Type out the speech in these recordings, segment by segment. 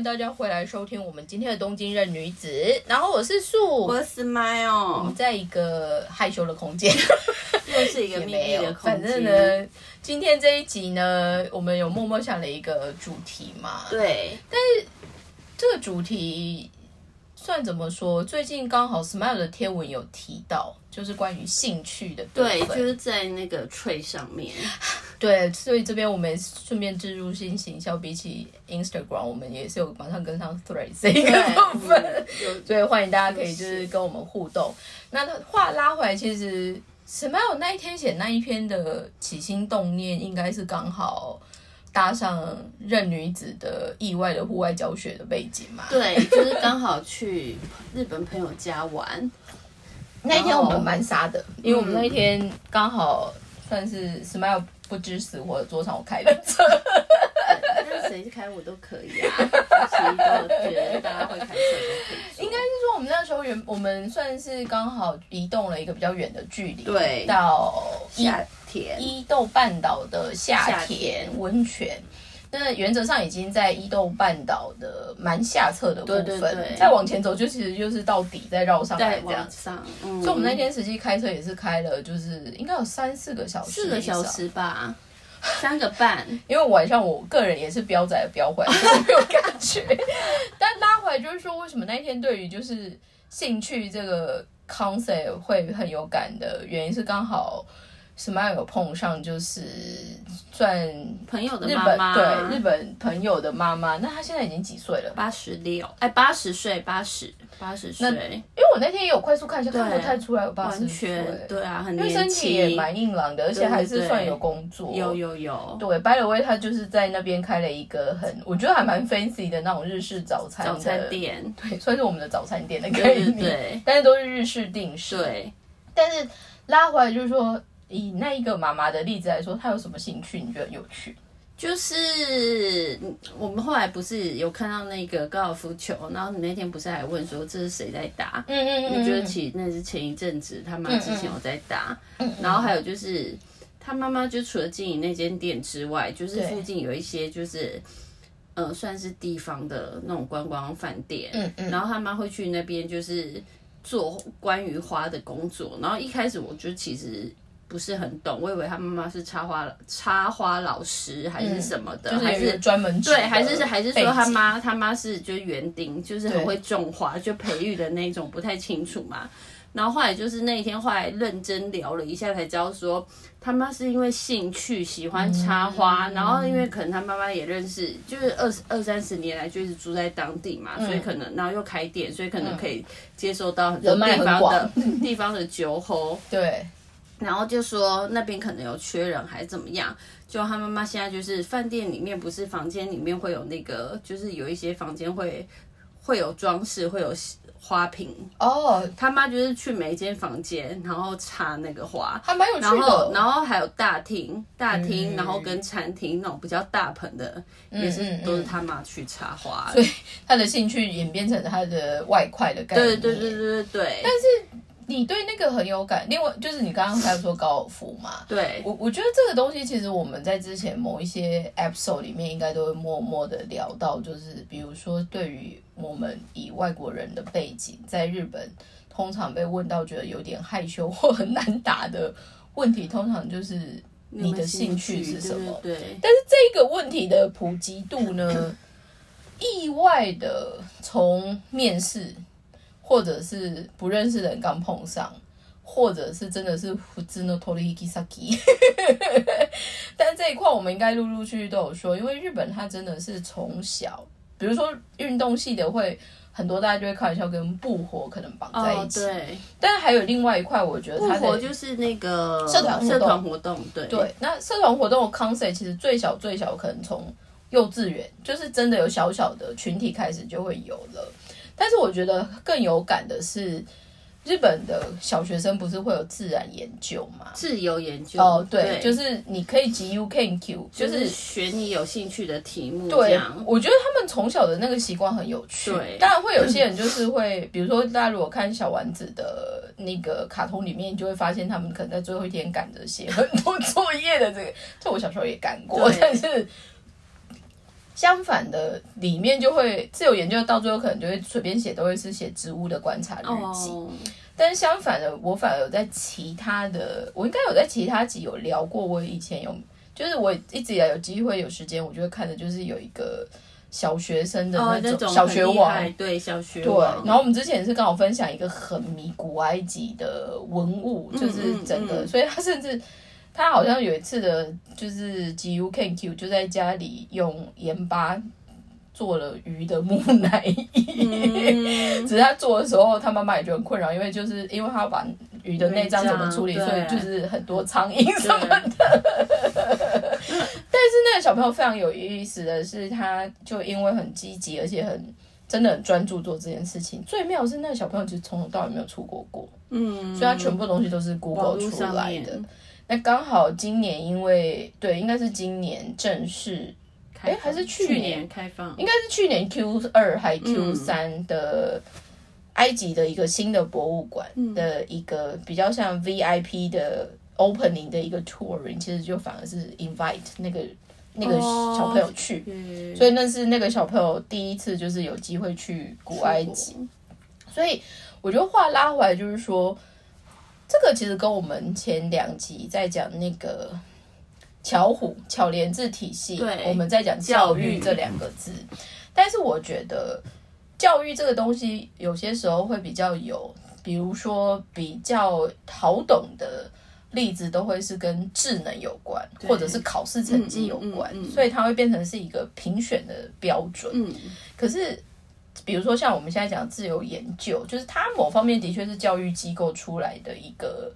迎大家回来收听我们今天的东京任女子。然后我是素，我是 Smile，我们在一个害羞的空间，又是一个秘密的空反正。呢，今天这一集呢，我们有默默想了一个主题嘛。对，但是这个主题算怎么说？最近刚好 Smile 的贴文有提到，就是关于兴趣的部对，就是在那个 tray 上面。对，所以这边我们也顺便植入性行销，比起 Instagram，我们也是有马上跟上 Threads 这一个部分。所以欢迎大家可以就是跟我们互动。那话拉回来，其实 Smile 那一天写那一篇的起心动念，应该是刚好搭上任女子的意外的户外教学的背景嘛。对，就是刚好去日本朋友家玩。那一天我们蛮傻的，因为我们那一天刚好算是 Smile 不知死活的桌上我开的车。那谁开我都可以啊，其实都觉得大家会开车都可以做。应该是说我们那时候原我们算是刚好移动了一个比较远的距离，对到伊夏田，伊豆半岛的夏天温泉。那原则上已经在伊豆半岛的蛮下侧的部分，对对对再往前走就其实就是到底再绕上来在这样子。上，嗯，所以我们那天实际开车也是开了，就是应该有三四个小时，四个小。时吧，三个半。因为晚上我个人也是飙仔飙回来，所以我没有感觉。但拉回来就是说，为什么那一天对于就是兴趣这个 concept 会很有感的原因是刚好 Smile 有碰上，就是算朋友的日本妈妈，对日本朋友的妈妈，那她现在已经几岁了？八十六，哎，八十岁，八十，八十岁，因为我那天也有快速看一下，看不太出来有八十完岁全，对啊，很因为身年体也轻，蛮硬朗的，而且还是算有工作。有有有，对，by the way，他就是在那边开了一个很，我觉得还蛮 fancy 的那种日式早餐的早餐，店，对，算是我们的早餐店的概对念，对对但是都是日式定式。，对，但是拉回来就是说，以那一个妈妈的例子来说，她有什么兴趣？你觉得有趣？就是嗯我们后来不是有看到那个高尔夫球，然后你那天不是还问说这是谁在打？嗯嗯我觉得其实那是前一阵子他妈之前有在打，嗯然后还有就是他妈妈就除了经营那间店之外，就是附近有一些就是。呃，算是地方的那种观光饭店，嗯嗯。然后他妈会去那边就是做关于花的工作，然后一开始我就其实不是很懂，我以为他妈妈是插花插花老师还是什么的，还就是专门对，还是是还是说他妈妈他妈是就是园丁，就是很会种花，就培育的那种，不太清楚嘛。然后后来就是那一天，后来认真聊了一下，才知道说他妈是因为兴趣喜欢插花，然后因为可能他妈妈也认识，就是二十二三十年来就是住在当地嘛，所以可能然后又开店，所以可能可以接受到很多地方的广。地方的酒后。对，然后就说那边可能有缺人还是怎么样，就他妈妈现在就是饭店里面不是房间里面会有那个，就是有一些房间会会有装饰，会有花瓶。哦，他妈就是去每一间房间，然后插那个花。还蛮有趣然后，的。然后还有大厅，大厅，嗯然后跟餐厅那种比较大盆的，也是都是他妈去插花。所以他的兴趣演变成他的外快的概念。对对对对对对，但是你对那个很有感。另外就是你刚刚才说高尔夫嘛，对我我觉得这个东西其实我们在之前某一些 episode 里面应该都会默默的聊到，就是比如说对于我们以外国人的背景，在日本通常被问到觉得有点害羞或很难答的问题，通常就是你的兴趣是什么？对对对但是这个问题的普及度呢，意外的从面试，或者是不认识的人刚碰上，或者是真的是 但这一块我们应该陆陆续续都有说，因为日本它真的是从小，比如说运动系的会。很多大家就会开玩笑跟不活可能绑在一哦起，对。但是还有另外一块，我觉得复它的活就是那个社团活动社团活动，对对，那社团活动的 concept 其实最小最小可能从幼稚园，就是真的有小小的群体开始就会有了。但是我觉得更有感的是，日本的小学生不是会有自然研究吗？自由研究哦，对，就是你可以集 U can Q，就就是选你有兴趣的题目，这对，我觉得他们从小的那个习惯很有趣。对当然会有些人就是会，比如说大家如果看小丸子的那个卡通里面，你就会发现他们可能在最后一天赶着写很多作业的这个，这我小时候也干过，但是相反的，里面就会自由研究到最后可能就会随便写，都会是写植物的观察日记。哦，但是相反的，我反而有在其他的，我应该有在其他集有聊过。我以前有，就是我一直以来有机会有时间，我就会看的，就是有一个小学生的哦，那那种小学网，对小学对，然后我们之前是刚好分享一个很迷古埃及的文物，就是整个，嗯嗯所以他甚至他好像有一次的，就是 G U K Q 就在家里用盐巴做了鱼的木乃伊，嗯。只是他做的时候，他妈妈也觉得很困扰，因为就是因为他要把鱼的内脏怎么处理，所以就是很多苍蝇什么的。但是那个小朋友非常有意思的是，他就因为很积极，而且很真的很专注做这件事情。最妙的是那个小朋友其实从头到尾没有出国过，嗯，所以他全部东西都是 Google 出来的。那刚好今年因为对，应该是今年正式，开放。诶还是去去年开放，应该是去年 Q 二还 Q 三的埃及的一个新的博物馆的一个比较像 VIP 的 opening 的一个 touring，其实就反而是 invite 那个那个哦小朋友去。对。所以那是那个小朋友第一次就是有机会去古埃及，所以我觉得话拉回来就是说，这个其实跟我们前两集在讲那个巧虎巧连字体系对，我们在讲教教育育这两个字，但是我觉得教育这个东西有些时候会比较有，比如说比较好懂的。例子都会是跟智能有关，或者是考试成绩有关，嗯嗯嗯嗯所以它会变成是一个评选的标准。嗯，可是，比如说像我们现在讲自由研究，就是它某方面的确是教育机构出来的一个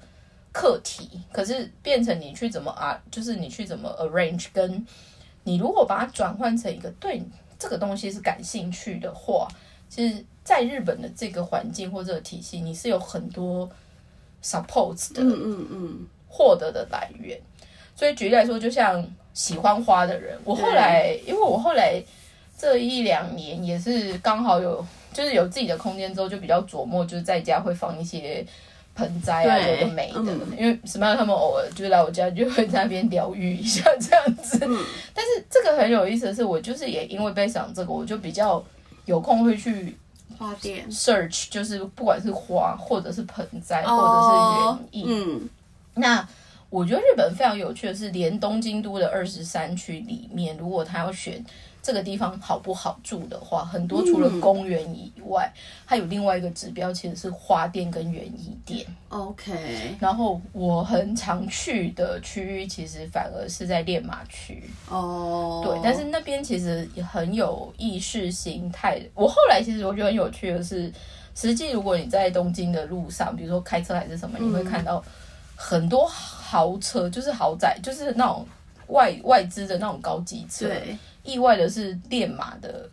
课题，可是变成你去怎么啊，就是你去怎么 arrange，跟你如果把它转换成一个对这个东西是感兴趣的话，其实在日本的这个环境或这个体系，你是有很多 supports 的，嗯嗯嗯，获得的来源。所以举例来说，就像喜欢花的人，我后来因为我后来这一两年也是刚好有就是有自己的空间之后，就比较琢磨，就是在家会放一些盆栽啊，有的没的。嗯。因为什么样他们偶尔就来我家，就会在那边疗愈一下这样子。但是这个很有意思的是，我就是也因为被赏这个，我就比较有空会去花店。search，就是不管是花或者是盆栽，或哦者是园艺，嗯，那我觉得日本非常有趣的是，连东京都的二十三区里面，如果他要选这个地方好不好住的话，很多除了公园以外，还有另外一个指标，其实是花店跟园艺店。OK，然后我很常去的区域，其实反而是在练马区。哦，对，但是那边其实也很有意识形态。我后来其实我觉得很有趣的是，实际如果你在东京的路上，比如说开车还是什么，你会看到很多豪车，就是豪宅，就是那种外外资的那种高级车。对，意外的是练马的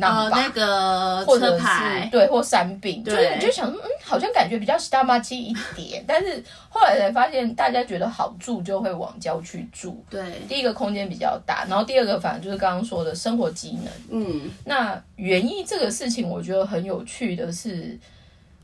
呃，那个车或者对或山饼，就是对。你就想说，嗯，好像感觉比较大妈气一点，但是后来才发现，大家觉得好住就会往郊区住。对，第一个空间比较大，然后第二个反正就是刚刚说的生活机能。嗯，那园艺这个事情，我觉得很有趣的是，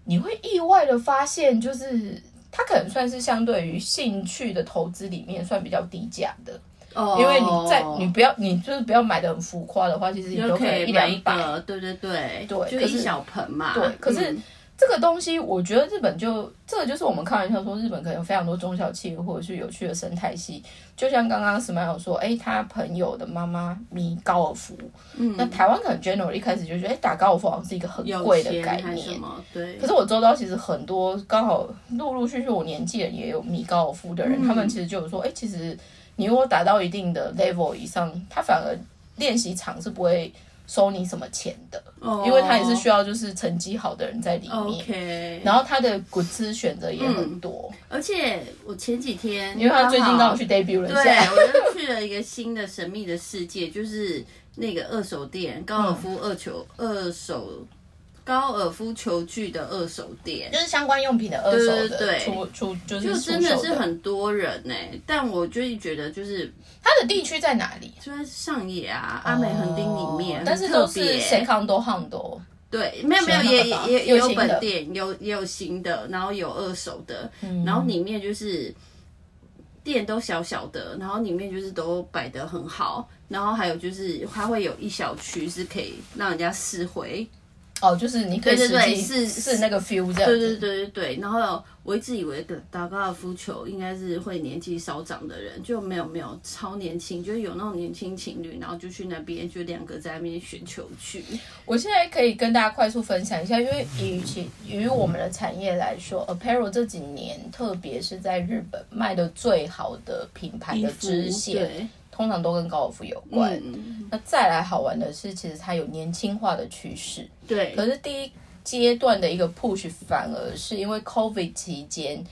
你会意外的发现，就是它可能算是相对于兴趣的投资里面算比较低价的，哦，因为你在你不要你就是不要买的很浮夸的话，其实你都可以一两百。个，对对对，对就一小盆嘛，对，可是嗯。这个东西，我觉得日本就这个就是我们开玩笑说，日本可能有非常多中小企业或者是有趣的生态系。就像刚刚 Smile 说，哎，他朋友的妈妈迷高尔夫，嗯。那台湾可能 general 一开始就觉得，哎，打高尔夫好像是一个很有贵的概念。对，可是我周遭其实很多刚好陆陆续续我年纪人也有迷高尔夫的人，嗯。他们其实就有说，哎，其实你如果达到一定的 level 以上，他反而练习场是不会收你什么钱的，因为他也是需要就是成绩好的人在里面。哦 OK，然后他的股资选择也很多，而且我前几天，因为他最近刚好好去 debut 了一对，下，我就去了一个新的神秘的世界，就是那个二手店，高尔夫二球、二手高尔夫球具的二手店。就。是相关用品的二手的对出出就是就真的是很多人呢、但我就是觉得就是它的地区在哪里？就在上野啊、阿美横丁里面，哦但是都是谁康多汉多，对，没有没有，也也也有本店，有也有新的，然后有二手的，嗯。然后里面就是店都小小的，然后里面就是都摆得很好，然后还有就是它会有一小区是可以让人家试回，哦，就是你可以对对对实际是是那个 feel 这样对子。对对对对。然后我一直以为的打高尔夫球应该是会年纪稍长的人，就没有没有超年轻，就是有那种年轻情侣，然后就去那边就两个在那边选球去。我现在可以跟大家快速分享一下，因为与其于我们的产业来说，apparel 这几年，特别是在日本卖的最好的品牌的支线，对，通常都跟高尔夫有关。嗯，那再来好玩的是，其实它有年轻化的趋势。对，可是第一阶段的一个 push 反而是因为 COVID 期间，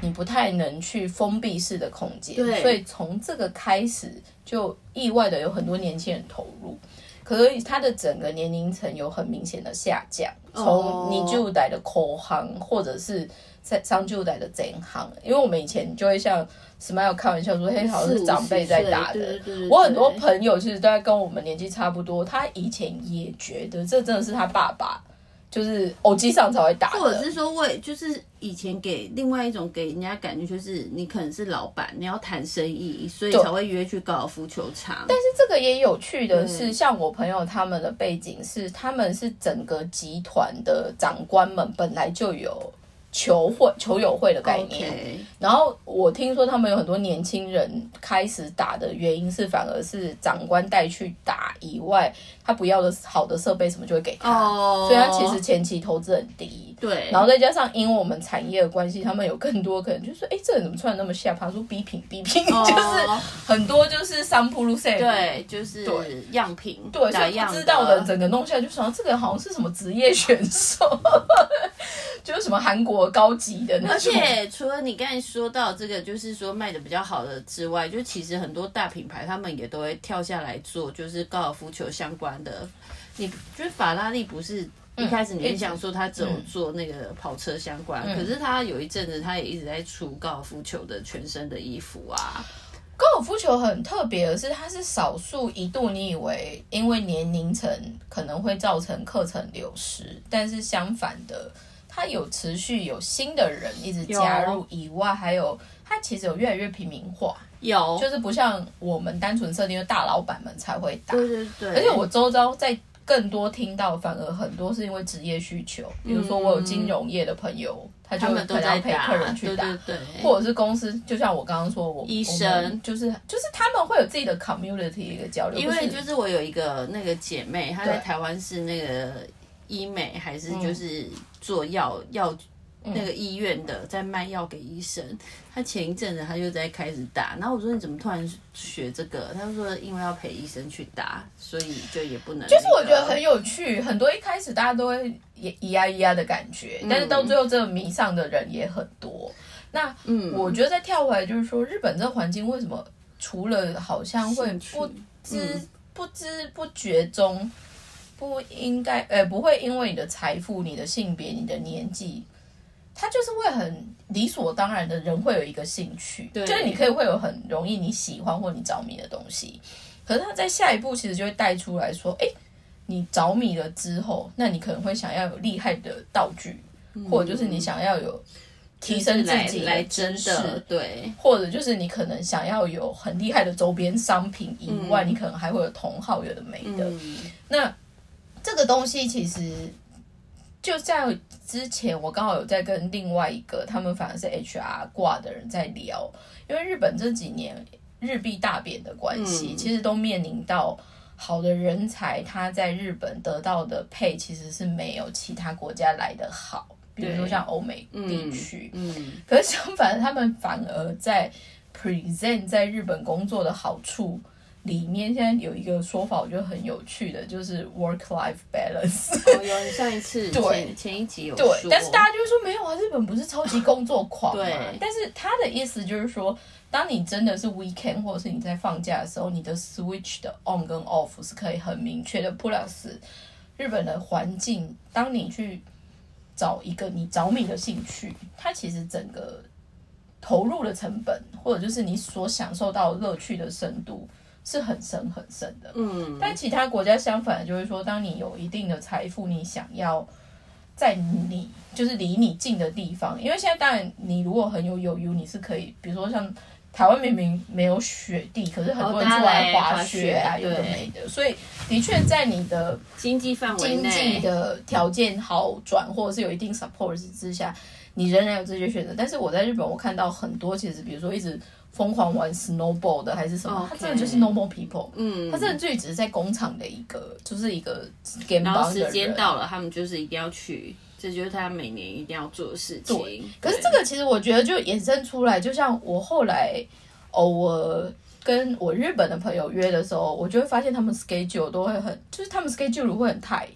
你不太能去封闭式的空间，对所以从这个开始就意外的有很多年轻人投入。可是它的整个年龄层有很明显的下降，从哦你就代的口行，或者是在上就代的整行，因为我们以前就会像 Smile 开玩笑说，嘿，好像是长辈在打的。我很多朋友其实都在跟我们年纪差不多，他以前也觉得这真的是他爸爸，就是偶机上才会打的。或者是说为就是以前给另外一种给人家感觉就是你可能是老板，你要谈生意，所以才会约去高尔夫球场。但是这个也有趣的是，像我朋友他们的背景是，他们是整个集团的长官们本来就有球会、球友会的概念。然后我听说他们有很多年轻人开始打的原因是，反而是长官带去打以外，他不要的好的设备什么就会给他，哦，所以他其实前期投资很低。对，然后再加上因为我们产业的关系，他们有更多可能就是说，哎，这人怎么穿的那么下趴？说比品比品，哦就是很多就是商铺路线。对，就是对样品，对，所以打样不知道的整个弄下来就想，这个人好像是什么职业选手，就是什么韩国高级的那而。且除了你刚才说到这个，就是说卖的比较好的之外，就其实很多大品牌他们也都会跳下来做，就是高尔夫球相关的。你就是法拉利不是一开始你很想说他只有做那个跑车相关，可是他有一阵子他也一直在出高尔夫球的全身的衣服啊。高尔夫球很特别的是，它是少数一度你以为因为年龄层可能会造成课程流失，但是相反的，它有持续有新的人一直加入以外，还有它其实有越来越平民化，有，就是不像我们单纯设定的大老板们才会打，对对对，而且我周遭在更多听到，反而很多是因为职业需求，比如说我有金融业的朋友，他就他要陪，客人去打，对对对，或者是公司，就像我刚刚说，我医生。我就是就是他们会有自己的 community 一个交流，因为就是我有一个那个姐妹，她在台湾是那个医美，还是就是做药药、那个医院的，在卖药给医生。他前一阵子他就在开始打，然后我说你怎么突然学这个？他就说因为要陪医生去打，所以就也不能、就是我觉得很有趣，很多一开始大家都会也咿呀咿呀的感觉，但是到最后这个迷上的人也很多。那嗯，我觉得再跳回来，就是说日本这个环境为什么除了好像会不知、嗯不知不觉中不应该呃不会因为你的财富、你的性别、你的年纪，他就是会很理所当然的人会有一个兴趣，对。就是你可以会有很容易你喜欢或你着迷的东西，可是他在下一步其实就会带出来说，哎，你着迷了之后，那你可能会想要有厉害的道具，或者就是你想要有提升自己来真的对，或者就是你可能想要有很厉害的周边商品以外，嗯。你可能还会有同好有的没的。嗯，那这个东西其实就在之前，我刚好有在跟另外一个他们反而是 HR 挂的人在聊，因为日本这几年日币大贬的关系，嗯其实都面临到。好的人才，他在日本得到的配其实是没有其他国家来的好，比如说像欧美地区，嗯，可是相反，他们反而在 present 在日本工作的好处里面，现在有一个说法，我觉得很有趣的，就是 work life balance。哦，有你上一次 对前前一集有对，说但是大家就会说没有啊，日本不是超级工作狂嘛？对但是他的意思就是说，当你真的是 weekend 或者是你在放假的时候，你的 switch 的 on 跟 off 是可以很明确的。plus 日本的环境，当你去找一个你着迷的兴趣，它其实整个投入的成本，或者就是你所享受到乐趣的深度。是很深很深的，嗯，但其他国家相反，就是说，当你有一定的财富，你想要在你就是离你近的地方，因为现在当然你如果很有有余你是可以，比如说像台湾明明没有雪地，可是很多人出来滑雪啊，有的没的。所以的确在你的经济范围经济的条件好转，或者是有一定 support 之下，你仍然有这些选择。但是我在日本，我看到很多其实，比如说一直。疯狂玩 snowball 的还是什么？他真的就是 normal people。嗯，他真的就只是在工厂的一个，就是一个 game 然后时间到了，他们就是一定要去，这就是他每年一定要做的事情。对。可是这个其实我觉得就衍生出来，就像我后来偶尔跟我日本的朋友约的时候，我就会发现他们 schedule 都会很，就是他们 schedule 会很 tight。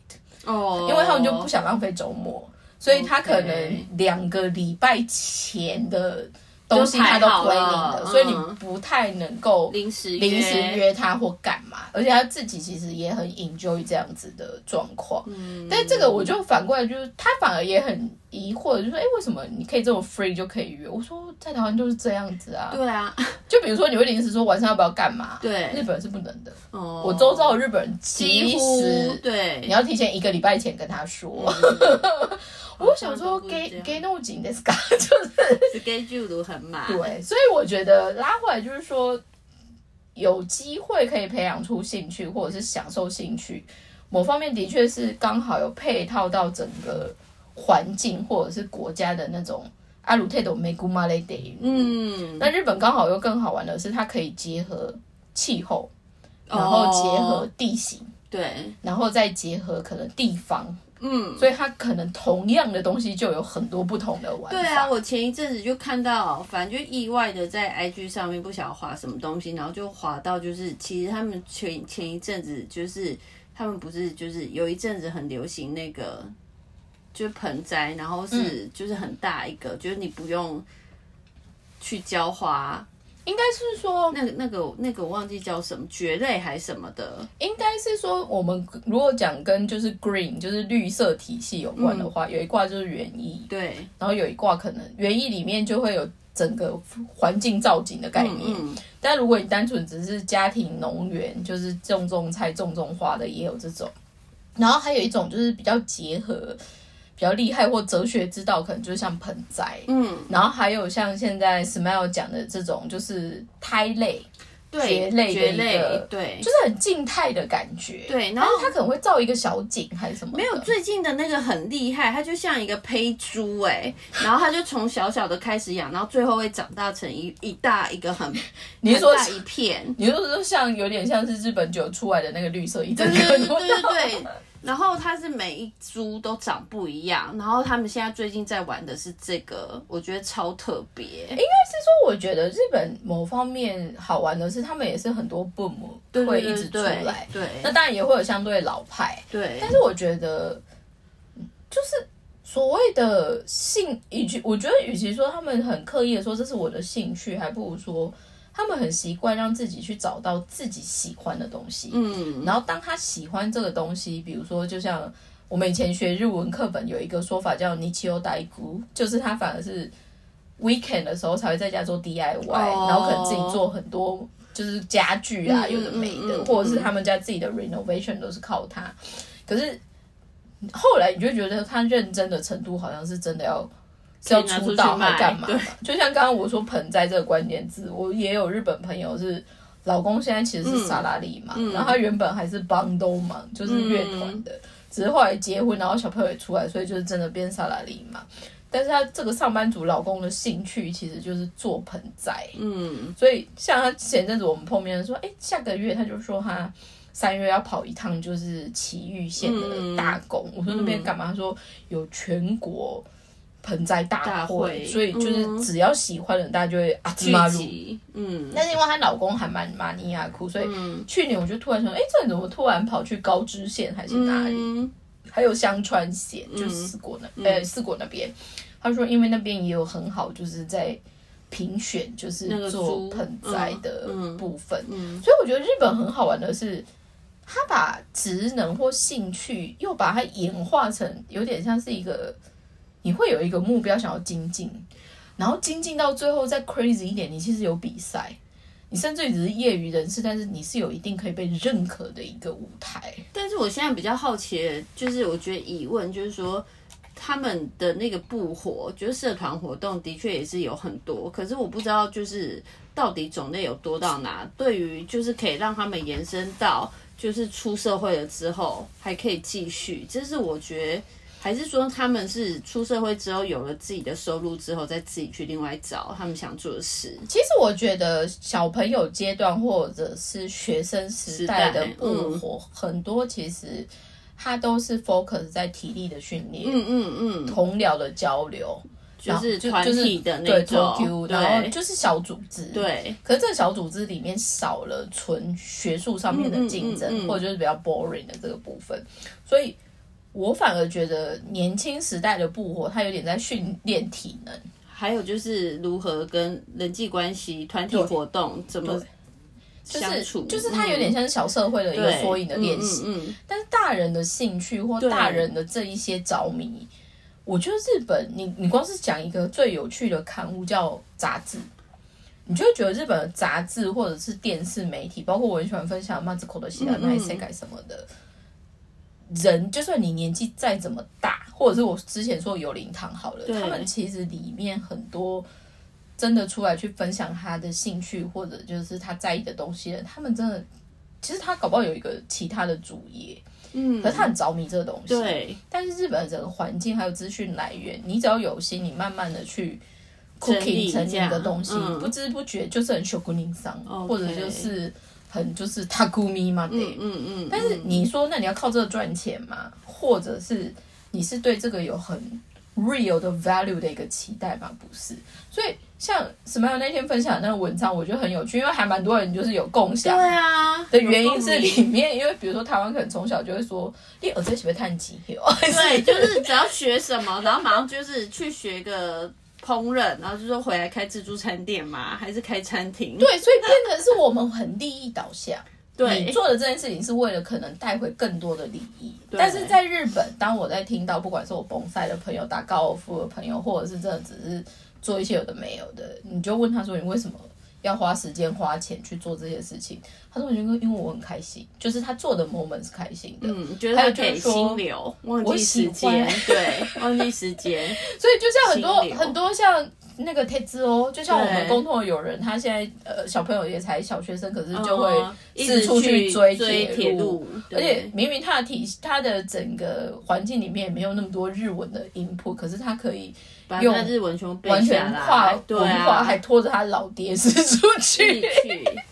哦。因为他们就不想浪费周末，所以他可能两个礼拜前的。东西他都归零的，所以你不太能够临时临时约他或干嘛，而且他自己其实也很 enjoy 这样子的状况。嗯，但这个我就反过来，就是他反而也很疑惑，就说：“哎，为什么你可以这么 free 就可以约？”我说：“在台湾就是这样子啊。”对啊，就比如说你会临时说晚上要不要干嘛？对，日本是不能的。哦，我周遭的日本人其实对你要提前一个礼拜前跟他说。我想说，给给那么紧的 scar，就是 schedule 很满。对，所以我觉得拉回来就是说，有机会可以培养出兴趣，或者是享受兴趣，某方面的确是刚好有配套到整个环境或者是国家的那种阿鲁泰斗梅古马雷德。嗯，那日本刚好又更好玩的是，它可以结合气候，然后结合地形，对，然后再结合可能地方。嗯，所以它可能同样的东西就有很多不同的玩法。对啊，我前一阵子就看到，反正就意外的在 IG 上面不晓得滑什么东西，然后就滑到就是，其实他们前前一阵子就是他们不是就是有一阵子很流行那个，就是盆栽，然后是就是很大一个，就是你不用去浇花。应该是说，那个、那个、那个，我忘记叫什么蕨类还是什么的。应该是说，我们如果讲跟就是 green 就是绿色体系有关的话，有一卦就是园艺，对。然后有一卦可能园艺里面就会有整个环境造景的概念。但如果你单纯只是家庭农园，就是种种菜、种种花的，也有这种。然后还有一种就是比较结合。比较厉害或哲学之道，可能就是像盆栽，嗯，然后还有像现在 Smile 讲的这种，就是胎类、蕨类的一个，对，就是很静态的感觉，对。然后它可能会造一个小景还是什么？没有，最近的那个很厉害，它就像一个胚珠哎，然后它就从小小的开始养，然后最后会长大成一一大一个很，你说大一片，你说说像有点像是日本酒出来的那个绿色一整对对对对。然后它是每一株都长不一样，然后他们现在最近在玩的是这个，我觉得超特别。应该是说，我觉得日本某方面好玩的是，他们也是很多 boom 会一直出来。对，那当然也会有相对老派。对，但是我觉得，就是所谓的兴，与其我觉得，与其说他们很刻意的说这是我的兴趣，还不如说。他们很习惯让自己去找到自己喜欢的东西，嗯，然后当他喜欢这个东西，比如说，就像我们以前学日文课本有一个说法叫“尼奇欧代姑”，就是他反而是 weekend 的时候才会在家做 DIY，然后可能自己做很多就是家具啊，有的没的，或者是他们家自己的 renovation 都是靠他。可是后来你就觉得他认真的程度好像是真的要。是要出道还干嘛？就像刚刚我说盆栽这个关键字，我也有日本朋友是老公现在其实是萨拉利嘛，然后他原本还是帮都嘛，就是乐团的，只是后来结婚，然后小朋友也出来，所以就是真的变萨拉利嘛。但是他这个上班族老公的兴趣其实就是做盆栽，嗯，所以像他前阵子我们碰面说，哎，下个月他就说他三月要跑一趟就是岐玉县的大工，我说那边干嘛？他说有全国。盆栽大会，所以就是只要喜欢的人，大家就会啊聚集。嗯，但是因为她老公还蛮马尼亚酷，所以去年我就突然想，哎，这人怎么突然跑去高知县还是哪里？还有香川县，就四国那，呃，四国那边。他说，因为那边也有很好，就是在评选，就是做盆栽的部分。所以我觉得日本很好玩的是，他把职能或兴趣又把它演化成有点像是一个。你会有一个目标想要精进，然后精进到最后再 crazy 一点，你其实有比赛，你甚至只是业余人士，但是你是有一定可以被认可的一个舞台。但是我现在比较好奇，就是我觉得疑问就是说，他们的那个不活，就是社团活动，的确也是有很多，可是我不知道就是到底种类有多到哪。对于就是可以让他们延伸到就是出社会了之后还可以继续，这是我觉得。还是说他们是出社会之后有了自己的收入之后，再自己去另外找他们想做的事。其实我觉得小朋友阶段或者是学生时代的不活，很多其实他都是 focus 在体力的训练，嗯嗯嗯，同僚的交流，就是团体的那种，然后就是小组织，对。可是这个小组织里面少了纯学术上面的竞争，或者就是比较 boring 的这个部分，所以。我反而觉得年轻时代的布活，他有点在训练体能，还有就是如何跟人际关系、团体活动怎么相处，就是他有点像是小社会的一个缩影的练习。嗯，但是大人的兴趣或大人的这一些着迷，我觉得日本，你你光是讲一个最有趣的刊物叫杂志，你就会觉得日本的杂志或者是电视媒体，包括我很喜欢分享马子口的西兰奈塞改什么的。人就算你年纪再怎么大，或者是我之前说有灵堂好了，他们其实里面很多真的出来去分享他的兴趣或者就是他在意的东西的，他们真的其实他搞不好有一个其他的主业，嗯，可是他很着迷这个东西。对，但是日本整个环境还有资讯来源，你只要有心，你慢慢的去 cooking 成你的东西，不知不觉就是很秀骨灵商，或者就是。很就是他咕咪嘛，对，嗯嗯。但是你说，那你要靠这个赚钱吗？或者是你是对这个有很 real 的 value 的一个期待吗？不是。所以像什么样那天分享的那个文章，我觉得很有趣，因为还蛮多人就是有共享。对啊。的原因是里面，因为比如说台湾可能从小就会说，你耳朵喜欢叹气，对，就是只要学什么，然后马上就是去学个。烹饪，然后就说回来开自助餐店嘛，还是开餐厅？对，所以变成是我们很利益导向。对，你做的这件事情是为了可能带回更多的利益。但是在日本，当我在听到不管是我崩赛的朋友、打高尔夫的朋友，或者是真的只是做一些有的没有的，你就问他说：“你为什么？”要花时间花钱去做这些事情，他说：“我觉得因为我很开心，就是他做的 moment 是开心的。”嗯，觉得他可以心流，忘记时间，对，忘记时间。所以就像很多很多像那个贴子哦，就像我们共同的友人，他现在呃小朋友也才小学生，可是就会四处去追铁路，而且明明他的体他的整个环境里面没有那么多日文的 input，可是他可以。用日文全部背下来，跨文化还拖着他老爹是出去，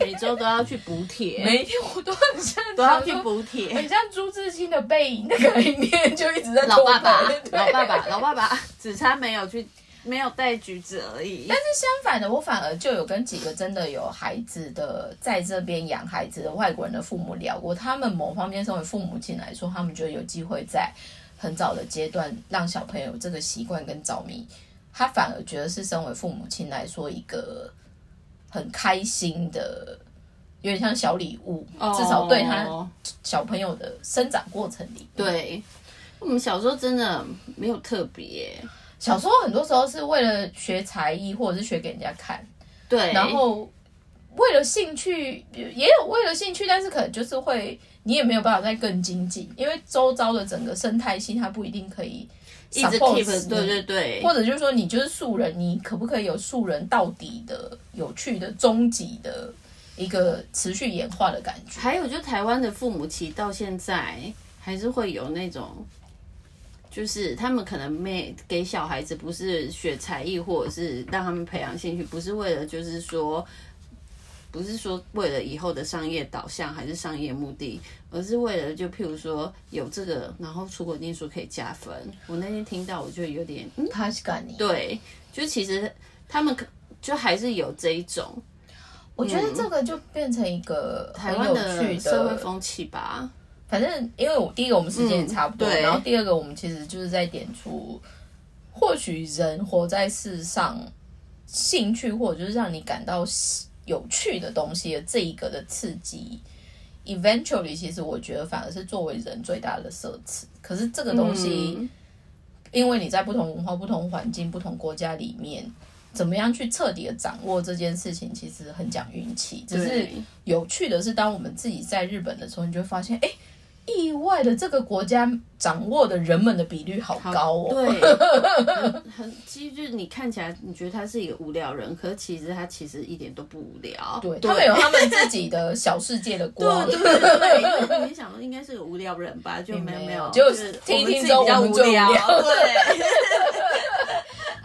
每周都要去补铁，每一天我都很像都要去补铁，很像朱自清的背影那个里面就一直在老爸爸，老爸爸，老爸爸，只差没有去没有带橘子而已。但是相反的，我反而就有跟几个真的有孩子的在这边养孩子的外国人的父母聊过，他们某方面身为父母亲来说，他们就有机会在。很早的阶段，让小朋友这个习惯跟着迷，他反而觉得是身为父母亲来说一个很开心的，有点像小礼物，至少对他小朋友的生长过程里。对，我们小时候真的没有特别，小时候很多时候是为了学才艺，或者是学给人家看。对，然后为了兴趣，也有为了兴趣，但是可能就是会。你也没有办法再更精进，因为周遭的整个生态系它不一定可以一直 keep，对对对，或者就是说你就是素人，你可不可以有素人到底的有趣的终极的一个持续演化的感觉？还有就台湾的父母其实到现在还是会有那种，就是他们可能没给小孩子不是学才艺或者是让他们培养兴趣，不是为了就是说。不是说为了以后的商业导向还是商业目的，而是为了就譬如说有这个，然后出国念书可以加分。我那天听到，我就有点，他是干你对，就其实他们可就还是有这一种。我觉得这个就变成一个台湾的社会风气吧。反正因为我第一个我们时间也差不多，然后第二个我们其实就是在点出，或许人活在世上，兴趣或者就是让你感到。有趣的东西的这一个的刺激，eventually，其实我觉得反而是作为人最大的奢侈。可是这个东西，因为你在不同文化、不同环境、不同国家里面，怎么样去彻底的掌握这件事情，其实很讲运气。只是有趣的是，当我们自己在日本的时候，你就会发现，哎，意外的这个国家掌握的人们的比率好高哦。对，很 很，其实就是你看起来你觉得他是一个无聊人，可是其实他其实一点都不无聊。对他们有他们自己的小世界的光。对对对对，你想应该是个无聊人吧？就没有没有，就是听一听之后比较无聊。对。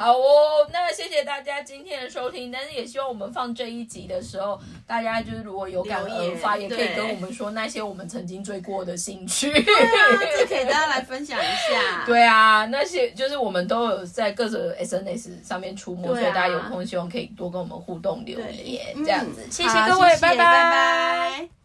好哦，那谢谢大家今天的收听，但是也希望我们放这一集的时候，大家就是如果有感而发，也可以跟我们说那些我们曾经追过的兴趣，对啊，这可以大家来分享一下。对啊，那些就是我们都有在各种 SNS 上面出没，所以大家有空希望可以多跟我们互动留言，这样子。谢谢各位，拜拜。